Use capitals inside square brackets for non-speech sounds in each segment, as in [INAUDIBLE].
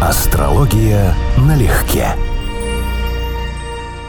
Астрология налегке.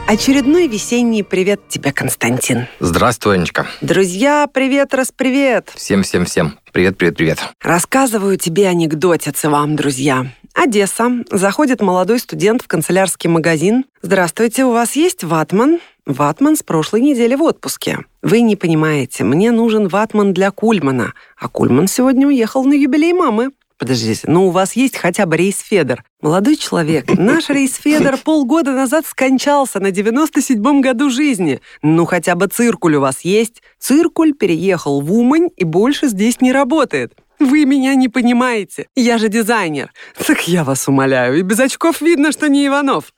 Очередной весенний привет тебе, Константин. Здравствуй, Анечка. Друзья, привет, раз привет. Всем-всем-всем. Привет, привет, привет. Рассказываю тебе анекдотицы вам, друзья. Одесса. Заходит молодой студент в канцелярский магазин. Здравствуйте, у вас есть ватман? Ватман с прошлой недели в отпуске. Вы не понимаете, мне нужен ватман для Кульмана, а Кульман сегодня уехал на юбилей мамы. Подождите, ну у вас есть хотя бы рейс Федор? Молодой человек, [LAUGHS] наш рейс Федор полгода назад скончался на 97-м году жизни. Ну хотя бы циркуль у вас есть? Циркуль переехал в Умань и больше здесь не работает. Вы меня не понимаете. Я же дизайнер. Так я вас умоляю. И без очков видно, что не Иванов.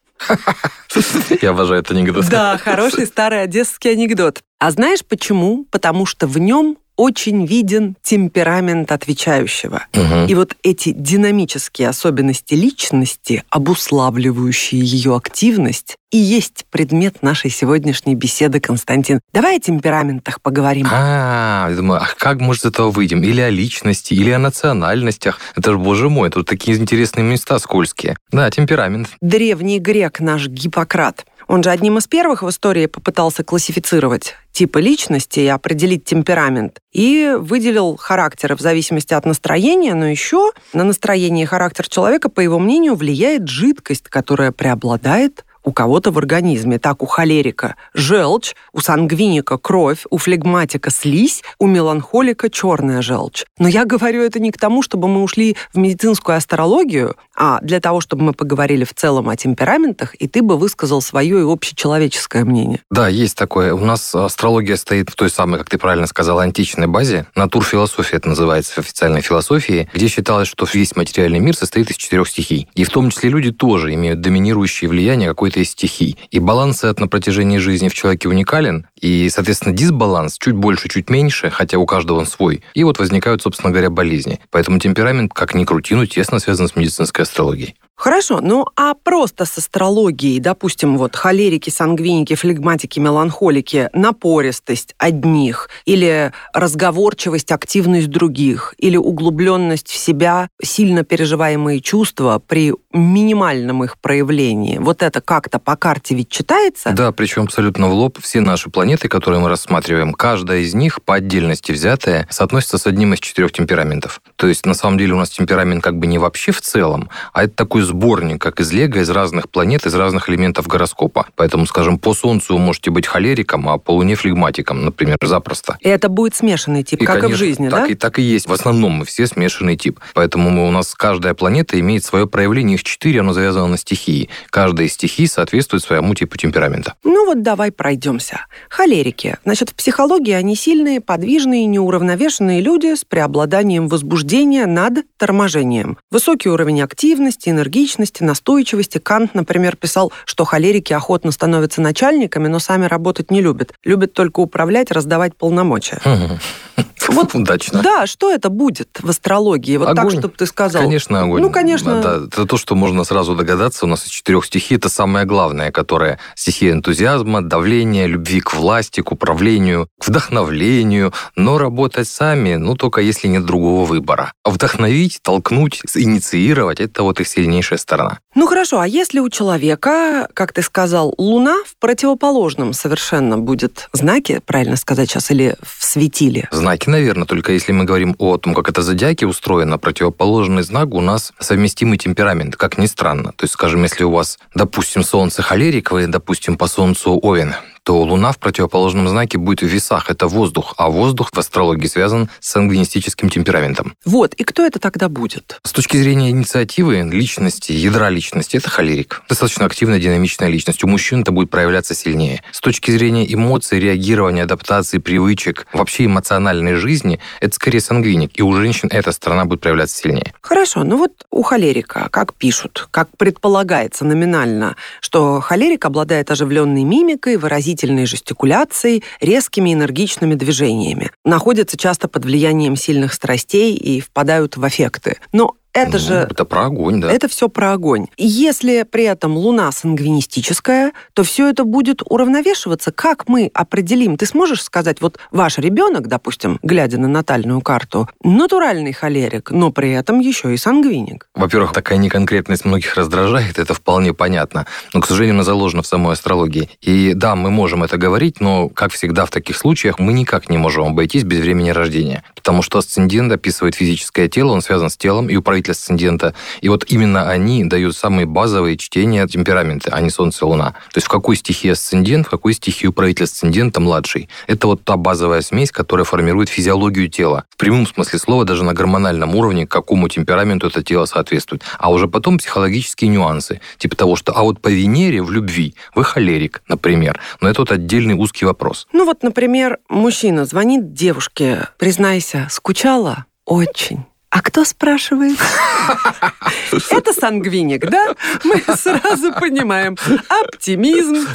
Я обожаю этот анекдот. Да, хороший старый одесский анекдот. А знаешь почему? Потому что в нем очень виден темперамент отвечающего. Угу. И вот эти динамические особенности личности, обуславливающие ее активность, и есть предмет нашей сегодняшней беседы, Константин. Давай о темпераментах поговорим. А, я думаю, а как мы из этого выйдем? Или о личности, или о национальностях. Это же, боже мой, тут такие интересные места скользкие. Да, темперамент. Древний грек наш Гиппократ он же одним из первых в истории попытался классифицировать типы личности и определить темперамент. И выделил характеры в зависимости от настроения, но еще на настроение и характер человека, по его мнению, влияет жидкость, которая преобладает у кого-то в организме. Так, у холерика желчь, у сангвиника кровь, у флегматика слизь, у меланхолика черная желчь. Но я говорю это не к тому, чтобы мы ушли в медицинскую астрологию, а для того, чтобы мы поговорили в целом о темпераментах, и ты бы высказал свое и общечеловеческое мнение. Да, есть такое. У нас астрология стоит в той самой, как ты правильно сказал, античной базе. Натурфилософия это называется в официальной философии, где считалось, что весь материальный мир состоит из четырех стихий. И в том числе люди тоже имеют доминирующее влияние какой какой-то из стихий. И баланс этот на протяжении жизни в человеке уникален, и, соответственно, дисбаланс чуть больше, чуть меньше, хотя у каждого он свой. И вот возникают, собственно говоря, болезни. Поэтому темперамент, как ни крути, но тесно связан с медицинской астрологией. Хорошо, ну а просто с астрологией, допустим, вот холерики, сангвиники, флегматики, меланхолики, напористость одних, или разговорчивость, активность других, или углубленность в себя, сильно переживаемые чувства при минимальном их проявлении. Вот это как-то по карте ведь читается? Да, причем абсолютно в лоб. Все наши планеты, которые мы рассматриваем, каждая из них по отдельности взятая соотносится с одним из четырех темпераментов. То есть, на самом деле, у нас темперамент как бы не вообще в целом, а это такой сборник, как из Лего, из разных планет, из разных элементов гороскопа. Поэтому, скажем, по Солнцу вы можете быть холериком, а по Луне флегматиком, например, запросто. И это будет смешанный тип, и, как конечно, и в жизни, так да? И, так и есть. В основном мы все смешанный тип. Поэтому мы, у нас каждая планета имеет свое проявление, их четыре, оно завязано на стихии. Каждая из стихий соответствует своему типу темперамента. Ну вот давай пройдемся. Холерики. Значит, в психологии они сильные, подвижные, неуравновешенные люди с преобладанием возбуждения над торможением. Высокий уровень активности, энергичности, настойчивости. Кант, например, писал, что холерики охотно становятся начальниками, но сами работать не любят. Любят только управлять, раздавать полномочия. Вот удачно. Да, что это будет в астрологии? Вот огонь. так, чтобы ты сказал. Конечно, огонь. Ну, конечно. Да, это то, что можно сразу догадаться. У нас из четырех стихий это самое главное, которое стихия энтузиазма, давления, любви к власти, к управлению, к вдохновлению. Но работать сами, ну, только если нет другого выбора. А вдохновить, толкнуть, инициировать – это вот их сильнейшая сторона. Ну, хорошо. А если у человека, как ты сказал, Луна в противоположном совершенно будет знаке, правильно сказать сейчас, или в светиле? Знаки, наверное, только если мы говорим о том, как это зодиаки устроено, противоположный знак у нас совместимый темперамент, как ни странно. То есть, скажем, если у вас, допустим, Солнце холерик, вы, допустим, по Солнцу Овен, то Луна в противоположном знаке будет в весах. Это воздух, а воздух в астрологии связан с сангвинистическим темпераментом. Вот, и кто это тогда будет? С точки зрения инициативы, личности, ядра личности, это холерик. Достаточно активная, динамичная личность. У мужчин это будет проявляться сильнее. С точки зрения эмоций, реагирования, адаптации, привычек, вообще эмоциональной жизни, это скорее сангвиник. И у женщин эта сторона будет проявляться сильнее. Хорошо, ну вот у холерика, как пишут, как предполагается номинально, что холерик обладает оживленной мимикой, выразительностью выразительной жестикуляцией, резкими энергичными движениями. Находятся часто под влиянием сильных страстей и впадают в аффекты. Но Это Ну, же Это про огонь, да. Это все про огонь. Если при этом Луна сангвинистическая, то все это будет уравновешиваться. Как мы определим? Ты сможешь сказать, вот ваш ребенок, допустим, глядя на натальную карту, натуральный холерик, но при этом еще и сангвиник. Во-первых, такая неконкретность многих раздражает, это вполне понятно. Но, к сожалению, она заложена в самой астрологии. И да, мы можем это говорить, но, как всегда в таких случаях, мы никак не можем обойтись без времени рождения. Потому что асцендент описывает физическое тело, он связан с телом и управитель асцендента. И вот именно они дают самые базовые чтения темпераменты, а не Солнце и Луна. То есть в какой стихии асцендент, в какой стихии управитель асцендента младший. Это вот та базовая смесь, которая формирует физиологию тела. В прямом смысле слова, даже на гормональном уровне, какому темпераменту это тело соответствует. А уже потом психологические нюансы. Типа того, что а вот по Венере в любви вы холерик, например. Но это вот отдельный узкий вопрос. Ну вот, например, мужчина звонит девушке, признайся, скучала? Очень. А кто спрашивает? [LAUGHS] Это сангвиник, да? Мы сразу понимаем. Оптимизм,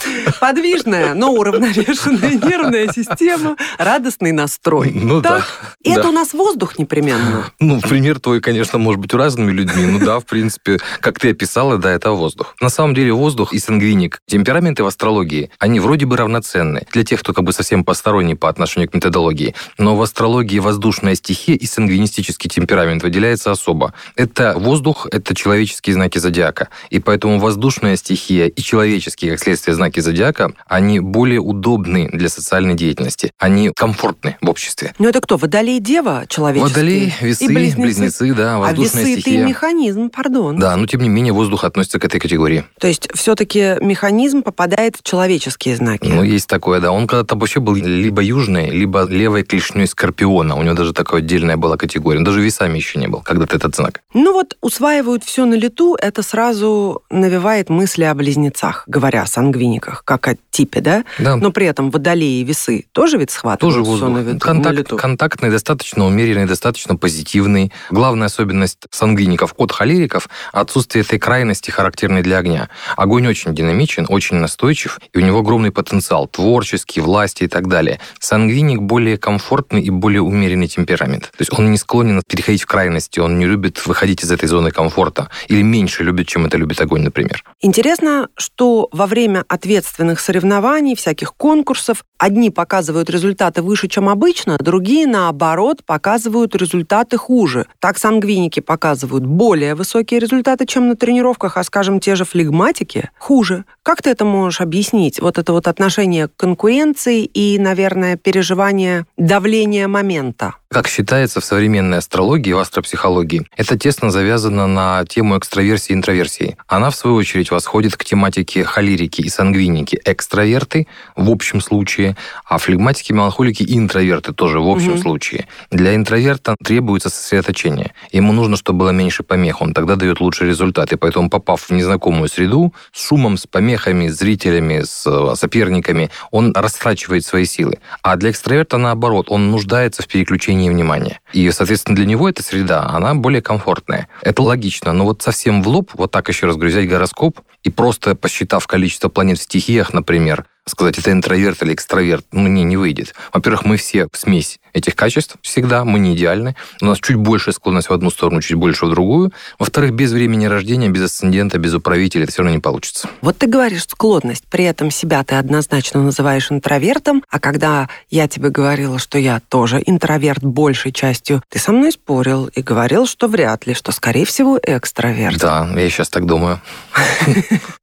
подвижная, но уравновешенная нервная система, радостный настрой. Ну да. Так? И это да. у нас воздух непременно. Ну, пример твой, конечно, может быть разными людьми. Ну да, в принципе, как ты описала, да, это воздух. На самом деле воздух и сангвиник, темпераменты в астрологии, они вроде бы равноценны для тех, кто как бы совсем посторонний по отношению к методологии. Но в астрологии воздушная стихия и сангвинистический темперамент выделяется особо. Это воздух, это человеческие знаки зодиака. И поэтому воздушная стихия и человеческие, как следствие, знаки зодиака, они более удобны для социальной деятельности. Они комфортны в обществе. Ну это кто? Водолей, Дева человеческий? Водолей, весы, И близнецы. да, А воздушная весы стихия. это механизм, пардон. Да, но тем не менее воздух относится к этой категории. То есть все-таки механизм попадает в человеческие знаки. Ну, есть такое, да. Он когда-то вообще был либо южной, либо левой клешней скорпиона. У него даже такая отдельная была категория. Он даже весами еще не был, когда-то этот знак. Ну вот усваивают все на лету, это сразу навевает мысли о близнецах, говоря о сангвиниках, как о типе, да? Да. Но при этом водолеи и весы тоже ведь схватывают Тоже воздух. на, виду- на Контакт- лету. контактный, достаточно умеренный, достаточно позитивный. Главная особенность сангвиников от холериков – отсутствие этой крайности, характерной для огня. Огонь очень динамичен, очень настойчив, и у него огромный потенциал, творческий, власти и так далее. Сангвиник более комфортный и более умеренный темперамент. То есть он не склонен переходить в крайности, он не любит выходить из этой зоны комфорта. Или меньше любит, чем это любит огонь, например. Интересно, что во время ответственных соревнований, всяких конкурсов, одни показывают результаты выше, чем обычно, другие, наоборот, показывают результаты хуже. Так сангвиники показывают более высокие результаты, чем на тренировках, а, скажем, те же флегматики хуже. Как ты это можешь объяснить? Вот это вот отношение к конкуренции и, наверное, переживание давления момента. Как считается в современной астрологии, в астропсихологии, это тесно завязано на тему экстраверсии и интроверсии. Она, в свою очередь, восходит к тематике холерики и сангвиники. Экстраверты в общем случае, а флегматики, меланхолики и интроверты тоже в общем Мгм. случае. Для интроверта требуется сосредоточение. Ему нужно, чтобы было меньше помех, он тогда дает лучший результат. И поэтому, попав в незнакомую среду, с шумом, с помехами, с зрителями, с э, соперниками, он растрачивает свои силы. А для экстраверта, наоборот, он нуждается в переключении внимания. И, соответственно, для него эта среда, она более комфортная. Это логично, но вот совсем в лоб, вот так еще раз говорю, взять гороскоп и просто посчитав количество планет в стихиях, например, сказать, это интроверт или экстраверт, ну, не, выйдет. Во-первых, мы все смесь этих качеств всегда, мы не идеальны. У нас чуть больше склонность в одну сторону, чуть больше в другую. Во-вторых, без времени рождения, без асцендента, без управителя это все равно не получится. Вот ты говоришь склонность, при этом себя ты однозначно называешь интровертом, а когда я тебе говорила, что я тоже интроверт большей частью, ты со мной спорил и говорил, что вряд ли, что скорее всего экстраверт. Да, я сейчас так думаю.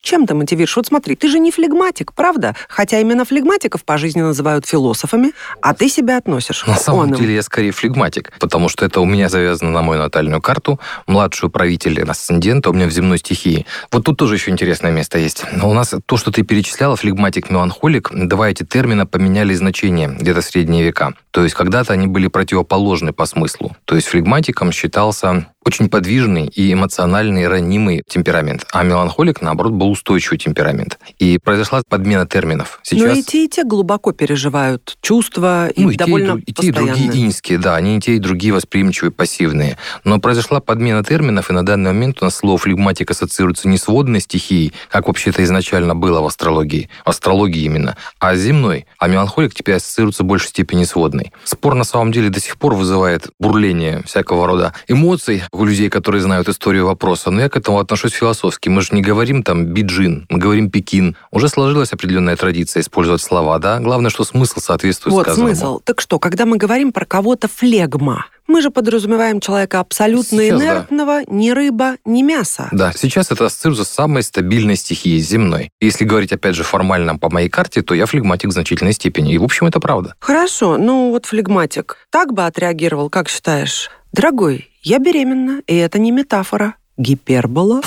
Чем ты мотивируешь? Вот смотри, ты же не флегматик, правда? Хотя именно флегматиков по жизни называют философами, а ты себя относишь На к самом оным. деле я скорее флегматик, потому что это у меня завязано на мою натальную карту, младший управитель асцендента у меня в земной стихии. Вот тут тоже еще интересное место есть. Но у нас то, что ты перечисляла, флегматик, меланхолик, два эти термина поменяли значение где-то в средние века. То есть когда-то они были противоположны по смыслу. То есть флегматиком считался очень подвижный и эмоциональный, ранимый темперамент, а меланхолик, наоборот, был устойчивый темперамент. И произошла подмена терминов. Но Сейчас... и те, и те глубоко переживают чувства и Ну, и те, довольно друг- и те, и другие иньские, да, они и те, и другие восприимчивые, пассивные. Но произошла подмена терминов, и на данный момент у нас слово флегматик ассоциируется не с водной стихией, как вообще-то изначально было в астрологии, в астрологии именно, а с земной. А меланхолик теперь ассоциируется в большей степени с водной. Спор на самом деле до сих пор вызывает бурление всякого рода эмоций у людей, которые знают историю вопроса, но я к этому отношусь философски. Мы же не говорим там биджин, мы говорим Пекин. Уже сложилась определенная традиция использовать слова, да? Главное, что смысл соответствует вот сказанному. смысл. Так что, когда мы говорим про кого-то флегма, мы же подразумеваем человека абсолютно Сейчас, да. инертного, ни рыба, ни мясо. Да, сейчас это ассоциируется с самой стабильной стихией земной. Если говорить, опять же, формально по моей карте, то я флегматик в значительной степени. И, в общем, это правда. Хорошо, ну вот флегматик так бы отреагировал, как считаешь? Дорогой, я беременна, и это не метафора. Гипербола.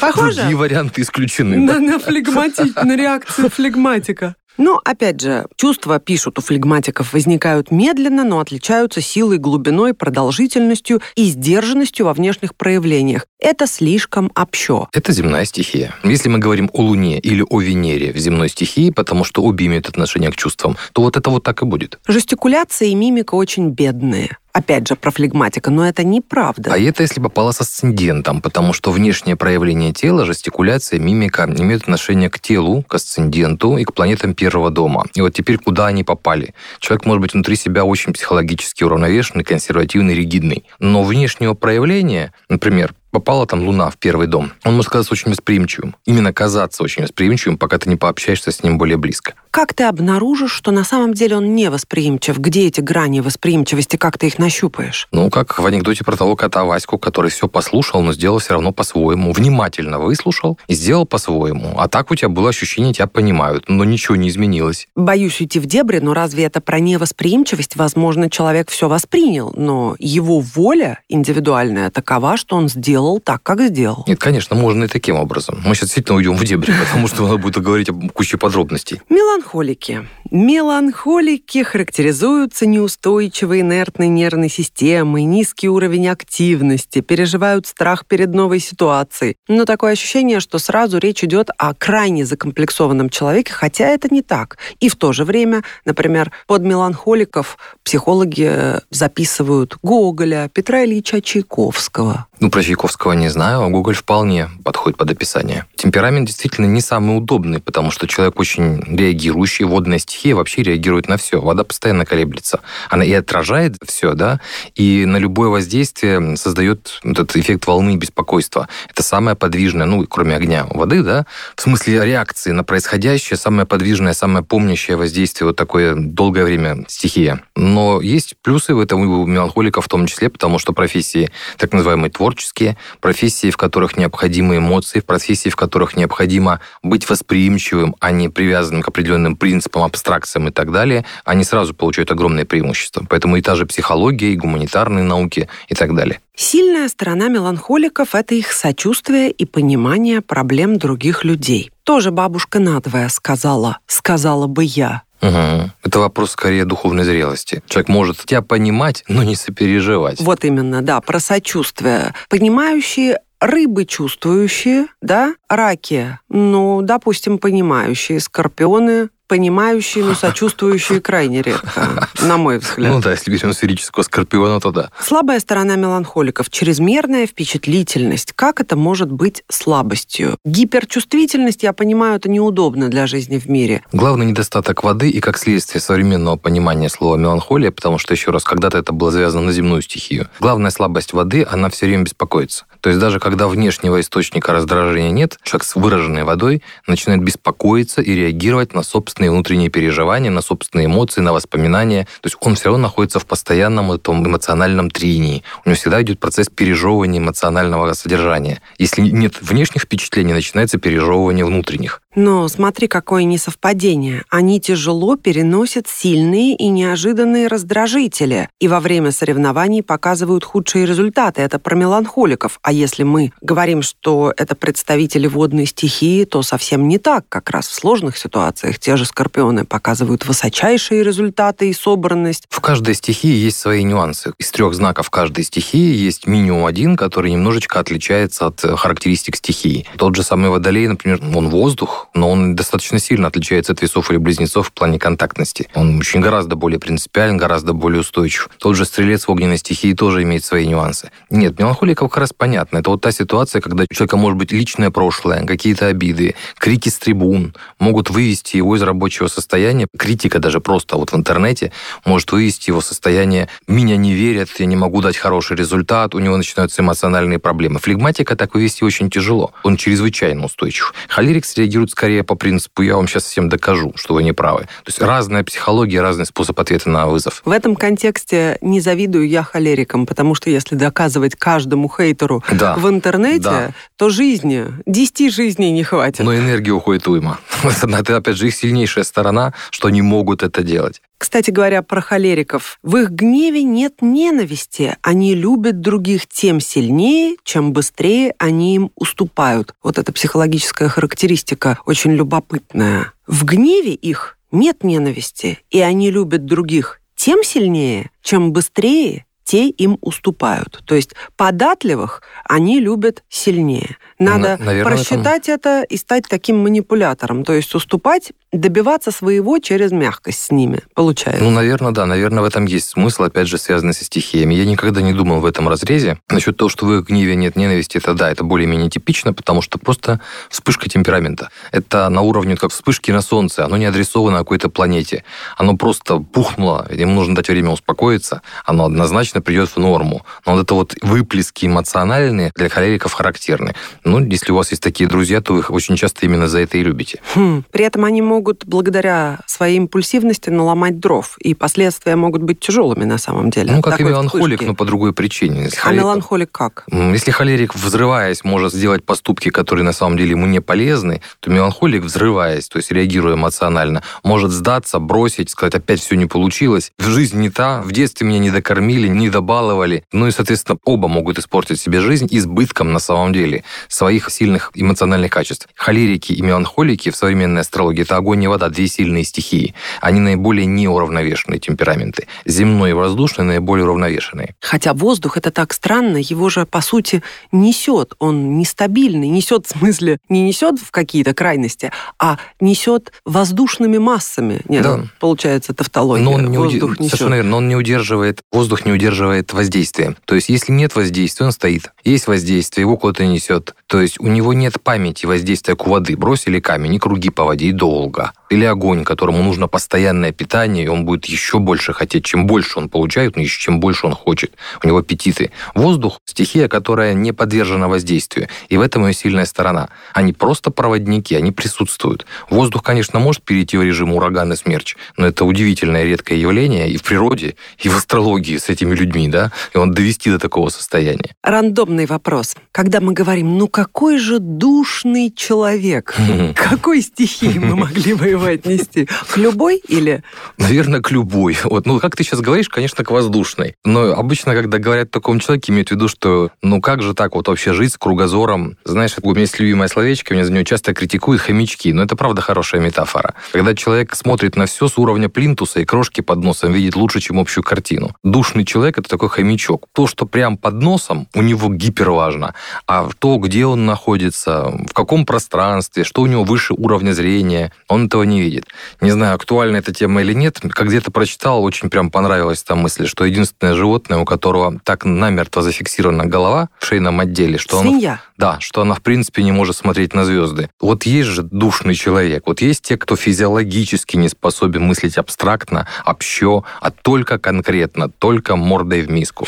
Похоже? Другие варианты исключены. На, на флегматик, на реакцию флегматика. Но, опять же, чувства, пишут, у флегматиков возникают медленно, но отличаются силой, глубиной, продолжительностью и сдержанностью во внешних проявлениях. Это слишком общо. Это земная стихия. Если мы говорим о Луне или о Венере в земной стихии, потому что обе имеют отношение к чувствам, то вот это вот так и будет. Жестикуляция и мимика очень бедные. Опять же, про флегматика, но это неправда. А это если попало с асцендентом, потому что внешнее проявление тела, жестикуляция, мимика имеют отношение к телу, к асценденту и к планетам первого дома. И вот теперь куда они попали? Человек может быть внутри себя очень психологически уравновешенный, консервативный, ригидный. Но внешнего проявления, например, попала там Луна в первый дом, он может казаться очень восприимчивым. Именно казаться очень восприимчивым, пока ты не пообщаешься с ним более близко. Как ты обнаружишь, что на самом деле он не восприимчив? Где эти грани восприимчивости? Как ты их нащупаешь? Ну, как в анекдоте про того кота Ваську, который все послушал, но сделал все равно по-своему. Внимательно выслушал и сделал по-своему. А так у тебя было ощущение, тебя понимают, но ничего не изменилось. Боюсь уйти в дебри, но разве это про невосприимчивость? Возможно, человек все воспринял, но его воля индивидуальная такова, что он сделал так, как сделал. Нет, конечно, можно и таким образом. Мы сейчас действительно уйдем в дебри, потому что надо будет говорить об куче подробностей. Меланхолики. Меланхолики характеризуются неустойчивой инертной нервной системой, низкий уровень активности, переживают страх перед новой ситуацией. Но такое ощущение, что сразу речь идет о крайне закомплексованном человеке, хотя это не так. И в то же время, например, под меланхоликов психологи записывают Гоголя, Петра Ильича Чайковского. Ну, про Чайковского не знаю, а Гоголь вполне подходит под описание. Темперамент действительно не самый удобный, потому что человек очень реагирующий, водная стихия вообще реагирует на все. Вода постоянно колеблется. Она и отражает все, да, и на любое воздействие создает этот эффект волны и беспокойства. Это самое подвижное, ну, кроме огня, воды, да, в смысле реакции на происходящее, самое подвижное, самое помнящее воздействие, вот такое долгое время стихия. Но есть плюсы в этом у меланхоликов в том числе, потому что профессии так называемые творческие, профессии, в которых необходимы эмоции, профессии, в которых необходимо быть восприимчивым, а не привязанным к определенным принципам, абстракциям и так далее, они сразу получают огромное преимущество. Поэтому и та же психология, и гуманитарные науки и так далее. Сильная сторона меланхоликов – это их сочувствие и понимание проблем других людей. Тоже бабушка надвое сказала, сказала бы я. Угу. Это вопрос скорее духовной зрелости. Человек может тебя понимать, но не сопереживать. Вот именно, да, про сочувствие. Понимающие рыбы чувствующие, да, раки, ну, допустим, понимающие, скорпионы понимающие, но [LAUGHS] сочувствующие крайне редко, на мой взгляд. Ну да, если берем сферического скорпиона, то да. Слабая сторона меланхоликов – чрезмерная впечатлительность. Как это может быть слабостью? Гиперчувствительность, я понимаю, это неудобно для жизни в мире. Главный недостаток воды и как следствие современного понимания слова меланхолия, потому что, еще раз, когда-то это было завязано на земную стихию. Главная слабость воды, она все время беспокоится. То есть даже когда внешнего источника раздражения нет, человек с выраженной водой начинает беспокоиться и реагировать на собственные внутренние переживания, на собственные эмоции, на воспоминания. То есть он все равно находится в постоянном этом эмоциональном трении. У него всегда идет процесс пережевывания эмоционального содержания. Если нет внешних впечатлений, начинается пережевывание внутренних. Но смотри, какое несовпадение. Они тяжело переносят сильные и неожиданные раздражители, и во время соревнований показывают худшие результаты. Это про меланхоликов. А если мы говорим, что это представители водной стихии, то совсем не так. Как раз в сложных ситуациях те же скорпионы показывают высочайшие результаты и собранность. В каждой стихии есть свои нюансы. Из трех знаков каждой стихии есть минимум один, который немножечко отличается от характеристик стихии. Тот же самый водолей, например, он воздух, но он достаточно сильно отличается от весов или близнецов в плане контактности. Он очень гораздо более принципиален, гораздо более устойчив. Тот же стрелец в огненной стихии тоже имеет свои нюансы. Нет, меланхолика как раз понятно. Это вот та ситуация, когда у человека может быть личное прошлое, какие-то обиды, крики с трибун могут вывести его из рабочего состояния. Критика даже просто вот в интернете может вывести его состояние «меня не верят, я не могу дать хороший результат», у него начинаются эмоциональные проблемы. Флегматика так вывести очень тяжело. Он чрезвычайно устойчив. Холерик среагирует скорее по принципу «я вам сейчас всем докажу, что вы не правы». То есть разная психология, разный способ ответа на вызов. В этом контексте не завидую я холерикам, потому что если доказывать каждому хейтеру да. в интернете, да. то жизни, 10 жизней не хватит. Но энергия уходит уйма. [LAUGHS] Это, опять же, их сильнейшая сторона, что они могут это делать. Кстати говоря, про холериков. В их гневе нет ненависти. Они любят других тем сильнее, чем быстрее они им уступают. Вот эта психологическая характеристика очень любопытная. В гневе их нет ненависти, и они любят других тем сильнее, чем быстрее те им уступают. То есть податливых они любят сильнее. Надо Наверное, просчитать это... это и стать таким манипулятором. То есть уступать добиваться своего через мягкость с ними, получается. Ну, наверное, да. Наверное, в этом есть смысл, опять же, связанный со стихиями. Я никогда не думал в этом разрезе. Насчет того, что в их гневе нет ненависти, это да, это более-менее типично, потому что просто вспышка темперамента. Это на уровне как вспышки на Солнце. Оно не адресовано какой-то планете. Оно просто пухнуло, ему нужно дать время успокоиться. Оно однозначно придет в норму. Но вот это вот выплески эмоциональные для холериков характерны. Ну, если у вас есть такие друзья, то вы их очень часто именно за это и любите. Хм. При этом они могут благодаря своей импульсивности наломать дров, и последствия могут быть тяжелыми на самом деле. Ну, как и меланхолик, вспышки. но по другой причине. Если а холерик... меланхолик как? Если холерик, взрываясь, может сделать поступки, которые на самом деле ему не полезны, то меланхолик, взрываясь, то есть реагируя эмоционально, может сдаться, бросить, сказать, опять все не получилось, в жизнь не та, в детстве меня не докормили, не добаловали. Ну и, соответственно, оба могут испортить себе жизнь избытком на самом деле своих сильных эмоциональных качеств. Холерики и меланхолики в современной астрологии – это огонь и вода, две сильные стихии. Они наиболее неуравновешенные темпераменты. Земной и воздушный наиболее уравновешенные. Хотя воздух, это так странно, его же, по сути, несет. Он нестабильный, несет в смысле, не несет в какие-то крайности, а несет воздушными массами. Нет, да. получается тавтология. Но он не воздух уд... несет. Совершенно верно, но он не удерживает, воздух не удерживает воздействие. То есть, если нет воздействия, он стоит. Есть воздействие, его куда-то несет. То есть, у него нет памяти воздействия к воды. Бросили камень, и круги по воде, и долго. Или огонь, которому нужно постоянное питание, и он будет еще больше хотеть. Чем больше он получает, но еще чем больше он хочет. У него аппетиты. Воздух – стихия, которая не подвержена воздействию. И в этом ее сильная сторона. Они просто проводники, они присутствуют. Воздух, конечно, может перейти в режим ураган и смерч, но это удивительное редкое явление и в природе, и в астрологии с этими людьми, да, и он довести до такого состояния. Рандомный вопрос. Когда мы говорим, ну какой же душный человек, [LAUGHS] какой стихии мы могли бы его отнести? К любой или? Наверное, к любой. Вот, ну, как ты сейчас говоришь, конечно, к воздушной. Но обычно, когда говорят о таком человеке, имеют в виду, что ну как же так вот вообще жить с кругозором? Знаешь, у меня есть любимое словечко, меня за него часто критикуют хомячки, но это правда хорошая метафора. Когда человек смотрит на все с уровня плинтуса и крошки под носом видит лучше, чем общую картину. Душный человек — это такой хомячок. То, что прям под носом, у него гиперважно, а то, где он находится, в каком пространстве, что у него выше уровня зрения, он этого не видит. Не знаю, актуальна эта тема или нет. Как где-то прочитал, очень прям понравилась та мысль, что единственное животное, у которого так намертво зафиксирована голова в шейном отделе, что Свинья. Оно, да, что она в принципе не может смотреть на звезды. Вот есть же душный человек, вот есть те, кто физиологически не способен мыслить абстрактно, общо, а только конкретно, только мордой в миску.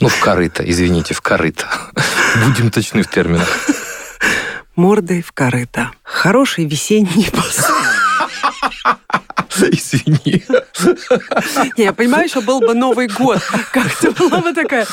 Ну, в корыто, извините, в корыто. Будем точны в терминах мордой в корыто. Хороший весенний посыл. [LAUGHS] [LAUGHS] Извини. Не, я понимаю, что был бы Новый год. Как-то была бы такая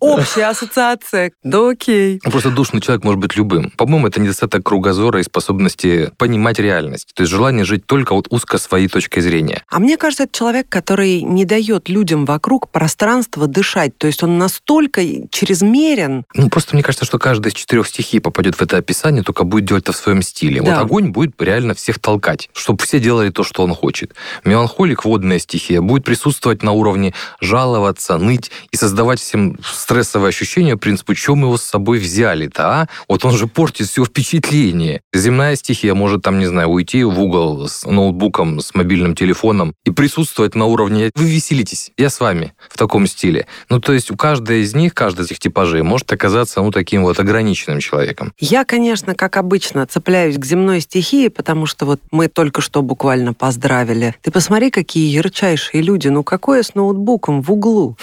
общая ассоциация. Да окей. Просто душный человек может быть любым. По-моему, это недостаток кругозора и способности понимать реальность. То есть желание жить только вот узко своей точкой зрения. А мне кажется, это человек, который не дает людям вокруг пространства дышать. То есть он настолько чрезмерен. Ну, просто мне кажется, что каждая из четырех стихий попадет в это описание, только будет делать это в своем стиле. Да. Вот огонь будет реально всех толкать, чтобы все делали то, что он хочет учит. Меланхолик, водная стихия, будет присутствовать на уровне жаловаться, ныть и создавать всем стрессовое ощущение, в принципе, чем его с собой взяли-то, а? Вот он же портит все впечатление. Земная стихия может там, не знаю, уйти в угол с ноутбуком, с мобильным телефоном и присутствовать на уровне «вы веселитесь, я с вами» в таком стиле. Ну, то есть у каждой из них, каждый из этих типажей может оказаться, ну, таким вот ограниченным человеком. Я, конечно, как обычно, цепляюсь к земной стихии, потому что вот мы только что буквально поздравили. Ты посмотри, какие ярчайшие люди. Ну, какое с ноутбуком в углу?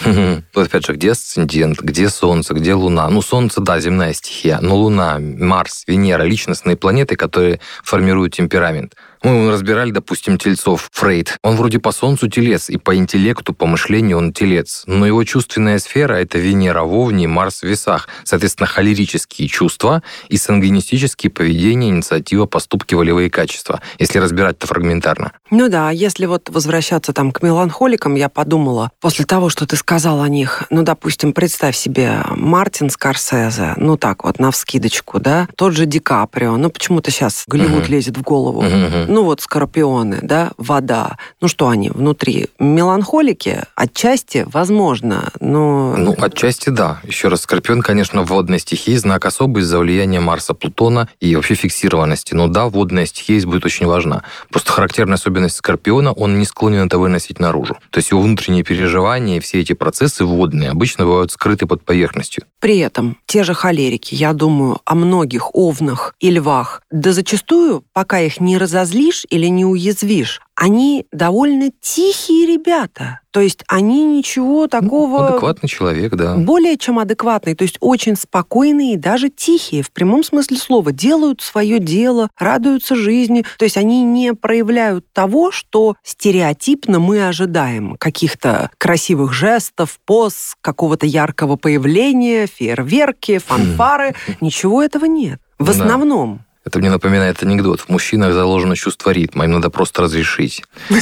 Опять же, где асцендент, где Солнце, где Луна? Ну, Солнце, да, земная стихия, но Луна, Марс, Венера, личностные планеты, которые формируют темперамент. Мы разбирали, допустим, тельцов. Фрейд. Он вроде по Солнцу телец, и по интеллекту, по мышлению он телец. Но его чувственная сфера — это Венера в Овне, Марс в Весах. Соответственно, холерические чувства и сангвинистические поведения, инициатива, поступки, волевые качества, если разбирать это фрагментарно. Ну да, если вот возвращаться там к меланхоликам, я подумала, после того, что ты сказал о них, ну, допустим, представь себе Мартин Скорсезе, ну так вот, на вскидочку, да, тот же Ди Каприо, ну почему-то сейчас Голливуд угу. лезет в голову. Угу. Ну вот скорпионы, да, вода. Ну что они внутри? Меланхолики? Отчасти, возможно, но... Ну, отчасти да. Еще раз, скорпион, конечно, водная стихия, знак особый из-за влияния Марса, Плутона и вообще фиксированности. Но да, водная стихия здесь будет очень важна. Просто характерная особенность скорпиона, он не склонен это выносить наружу. То есть его внутренние переживания, все эти процессы водные обычно бывают скрыты под поверхностью. При этом те же холерики, я думаю, о многих овнах и львах, да зачастую, пока их не разозли, уязвишь или не уязвишь, они довольно тихие ребята. То есть они ничего ну, такого... Ну, адекватный человек, да. Более чем адекватный, то есть очень спокойные и даже тихие, в прямом смысле слова. Делают свое дело, радуются жизни. То есть они не проявляют того, что стереотипно мы ожидаем. Каких-то красивых жестов, поз, какого-то яркого появления, фейерверки, фанфары. Ничего этого нет. В основном. Это мне напоминает анекдот. В мужчинах заложено чувство ритма, им надо просто разрешить. [LAUGHS]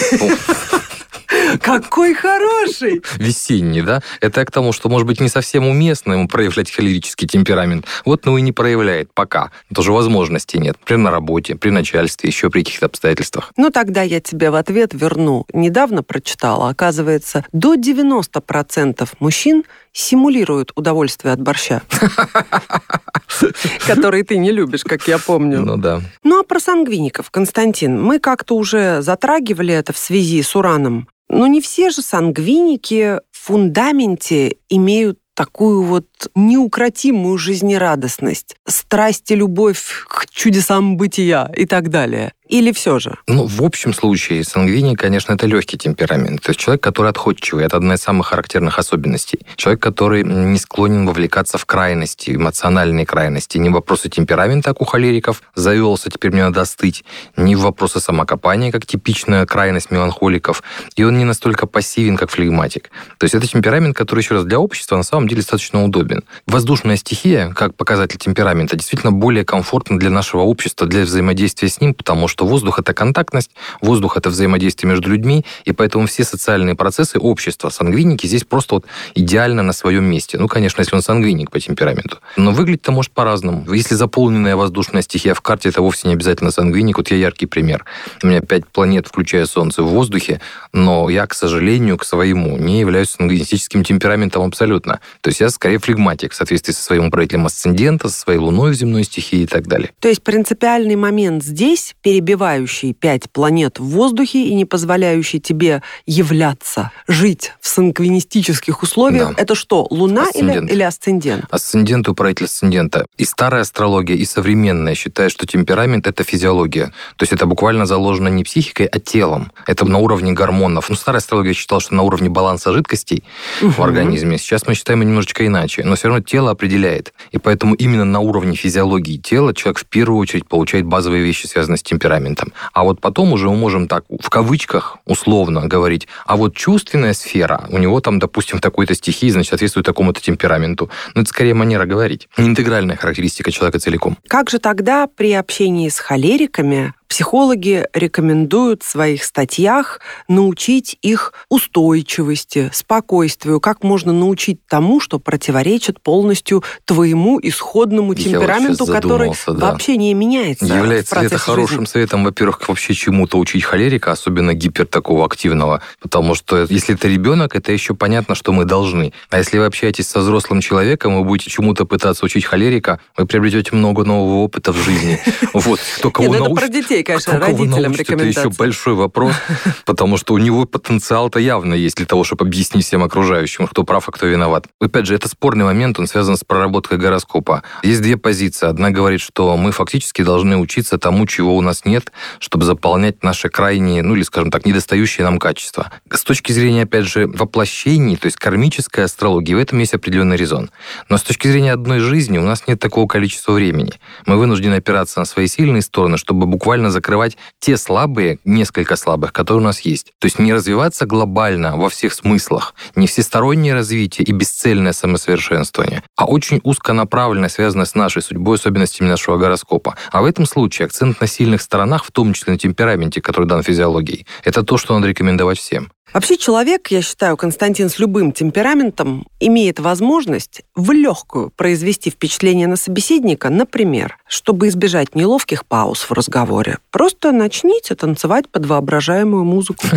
Какой хороший! Весенний, да? Это к тому, что, может быть, не совсем уместно ему проявлять холерический темперамент. Вот, ну и не проявляет пока. Тоже возможности нет. При на работе, при начальстве, еще при каких-то обстоятельствах. Ну, тогда я тебе в ответ верну. Недавно прочитала, оказывается, до 90% мужчин симулируют удовольствие от борща. [LAUGHS] Который ты не любишь, как я помню. Ну да. Ну а про сангвиников, Константин, мы как-то уже затрагивали это в связи с ураном. Но не все же сангвиники в фундаменте имеют такую вот неукротимую жизнерадостность, страсть и любовь к чудесам бытия и так далее. Или все же? Ну, в общем случае, сангвиний, конечно, это легкий темперамент. То есть человек, который отходчивый. Это одна из самых характерных особенностей. Человек, который не склонен вовлекаться в крайности, эмоциональные крайности. Не в вопросы темперамента, как у холериков, завелся, теперь мне надо остыть. Не в вопросы самокопания, как типичная крайность меланхоликов. И он не настолько пассивен, как флегматик. То есть это темперамент, который, еще раз, для общества на самом деле достаточно удобен. Воздушная стихия, как показатель темперамента, действительно более комфортна для нашего общества, для взаимодействия с ним, потому что что воздух — это контактность, воздух — это взаимодействие между людьми, и поэтому все социальные процессы общества, сангвиники здесь просто вот идеально на своем месте. Ну, конечно, если он сангвиник по темпераменту. Но выглядит-то может по-разному. Если заполненная воздушная стихия в карте, это вовсе не обязательно сангвиник. Вот я яркий пример. У меня пять планет, включая Солнце, в воздухе, но я, к сожалению, к своему не являюсь сангвинистическим темпераментом абсолютно. То есть я скорее флегматик в соответствии со своим управителем асцендента, со своей луной в земной стихии и так далее. То есть принципиальный момент здесь перебирать перебивающий пять планет в воздухе и не позволяющий тебе являться, жить в санквинистических условиях, да. это что, Луна или, или асцендент? Асцендент, управитель асцендента. И старая астрология, и современная считает, что темперамент — это физиология. То есть это буквально заложено не психикой, а телом. Это на уровне гормонов. Ну, старая астрология считала, что на уровне баланса жидкостей угу. в организме. Сейчас мы считаем немножечко иначе. Но все равно тело определяет. И поэтому именно на уровне физиологии тела человек в первую очередь получает базовые вещи, связанные с темпераментом темпераментом. А вот потом уже мы можем так, в кавычках, условно говорить, а вот чувственная сфера, у него там, допустим, в такой-то стихии, значит, соответствует такому-то темпераменту. Но это скорее манера говорить, не интегральная характеристика человека целиком. Как же тогда при общении с холериками Психологи рекомендуют в своих статьях научить их устойчивости, спокойствию, как можно научить тому, что противоречит полностью твоему исходному темпераменту, который да. вообще не меняется. Является ли это хорошим жизни? советом, во-первых, вообще чему-то учить холерика, особенно гипер такого активного, потому что если это ребенок, это еще понятно, что мы должны. А если вы общаетесь со взрослым человеком, вы будете чему-то пытаться учить холерика, вы приобретете много нового опыта в жизни. [LAUGHS] Вот, кто кого научит. Это про детей, конечно, родителям рекомендации. Это еще большой вопрос, [LAUGHS] потому что у него потенциал-то явно есть для того, чтобы объяснить всем окружающим, кто прав, а кто виноват. Опять же, это спорный момент, он связан с проработкой гороскопа. Есть две позиции. Одна говорит, что мы фактически должны учиться тому, чего у нас нет, чтобы заполнять наши крайние, ну или, скажем так, недостающие нам качества. С точки зрения, опять же, воплощений, то есть кармической астрологии, в этом есть определенный резон. Но с точки зрения одной жизни у нас нет такого количества времени. Мы вынуждены опираться на свои сильные стороны, чтобы буквально закрывать те слабые, несколько слабых, которые у нас есть. То есть не развиваться глобально во всех смыслах, не всестороннее развитие и бесцельное самосовершенствование, а очень узконаправленное, связанное с нашей судьбой, особенностями нашего гороскопа. А в этом случае акцент на сильных сторонах, в том числе на темпераменте, который дан физиологией, это то, что надо рекомендовать всем. Вообще человек, я считаю, Константин, с любым темпераментом имеет возможность в легкую произвести впечатление на собеседника, например, чтобы избежать неловких пауз в разговоре. Просто начните танцевать под воображаемую музыку.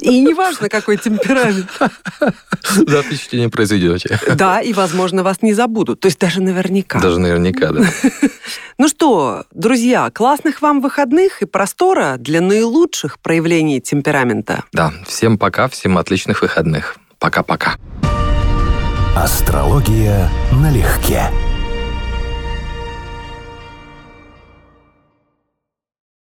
И неважно, какой темперамент. Да, впечатление произведете. Да, и, возможно, вас не забудут. То есть даже наверняка. Даже наверняка, да. [LAUGHS] Ну что, друзья, классных вам выходных и простора для наилучших проявлений темперамента. Да, всем пока, всем отличных выходных. Пока-пока. Астрология налегке.